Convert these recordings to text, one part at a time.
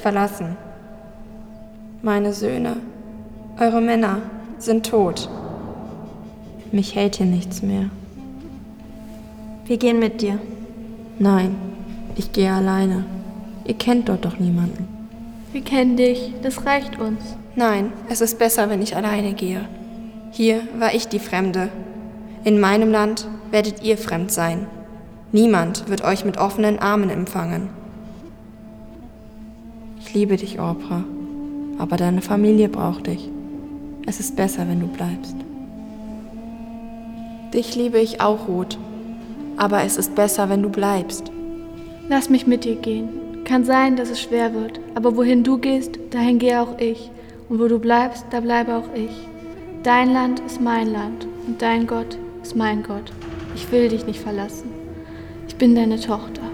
verlassen. Meine Söhne, eure Männer sind tot. Mich hält hier nichts mehr. Wir gehen mit dir. Nein, ich gehe alleine. Ihr kennt dort doch niemanden. Wir kennen dich, das reicht uns. Nein, es ist besser, wenn ich alleine gehe. Hier war ich die Fremde. In meinem Land werdet ihr fremd sein. Niemand wird euch mit offenen Armen empfangen. Ich liebe dich, Orpra, aber deine Familie braucht dich. Es ist besser, wenn du bleibst. Dich liebe ich auch, Ruth, aber es ist besser, wenn du bleibst. Lass mich mit dir gehen. Kann sein, dass es schwer wird, aber wohin du gehst, dahin gehe auch ich. Und wo du bleibst, da bleibe auch ich. Dein Land ist mein Land und dein Gott ist mein Gott. Ich will dich nicht verlassen. Ich bin deine Tochter.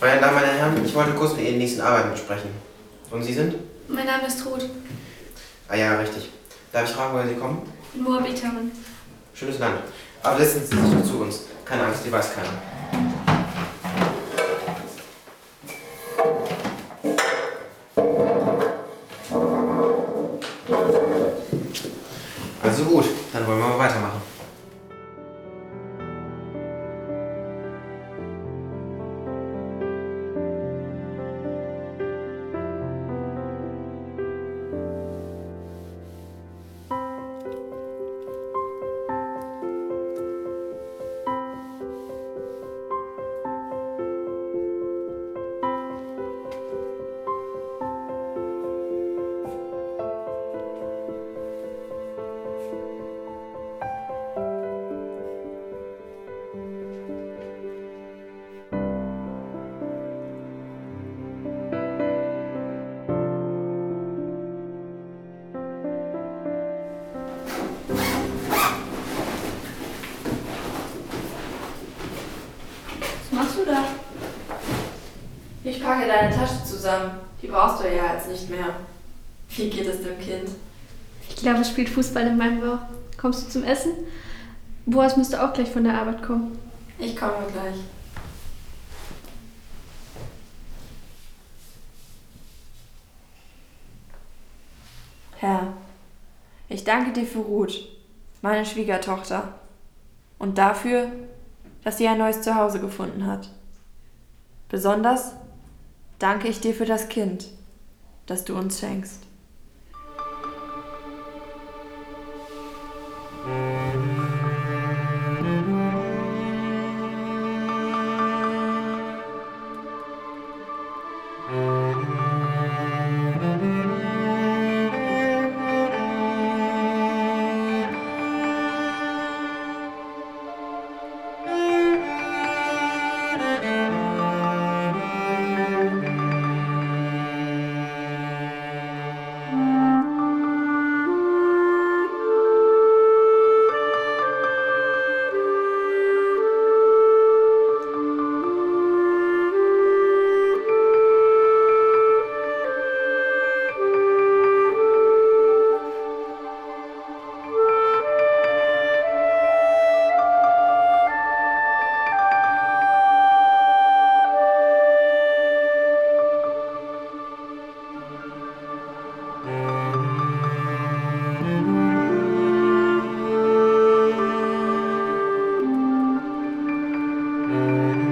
Meine Damen, meine Herren, ich wollte kurz mit Ihnen die nächsten Arbeiten besprechen. Und Sie sind? Mein Name ist Ruth. Ah ja, richtig. Darf ich fragen, woher Sie kommen? Moabiterin. Schönes Land. Aber setzen Sie sich zu uns. Keine Angst, die weiß keiner. Yamaha. Du da? Ich packe deine Tasche zusammen. Die brauchst du ja jetzt nicht mehr. Wie geht es dem Kind? Ich glaube, es spielt Fußball in meinem Bauch. Kommst du zum Essen? Boas müsste auch gleich von der Arbeit kommen. Ich komme gleich. Herr, ich danke dir für Ruth, meine Schwiegertochter, und dafür, dass sie ein neues Zuhause gefunden hat. Besonders danke ich dir für das Kind, das du uns schenkst. Música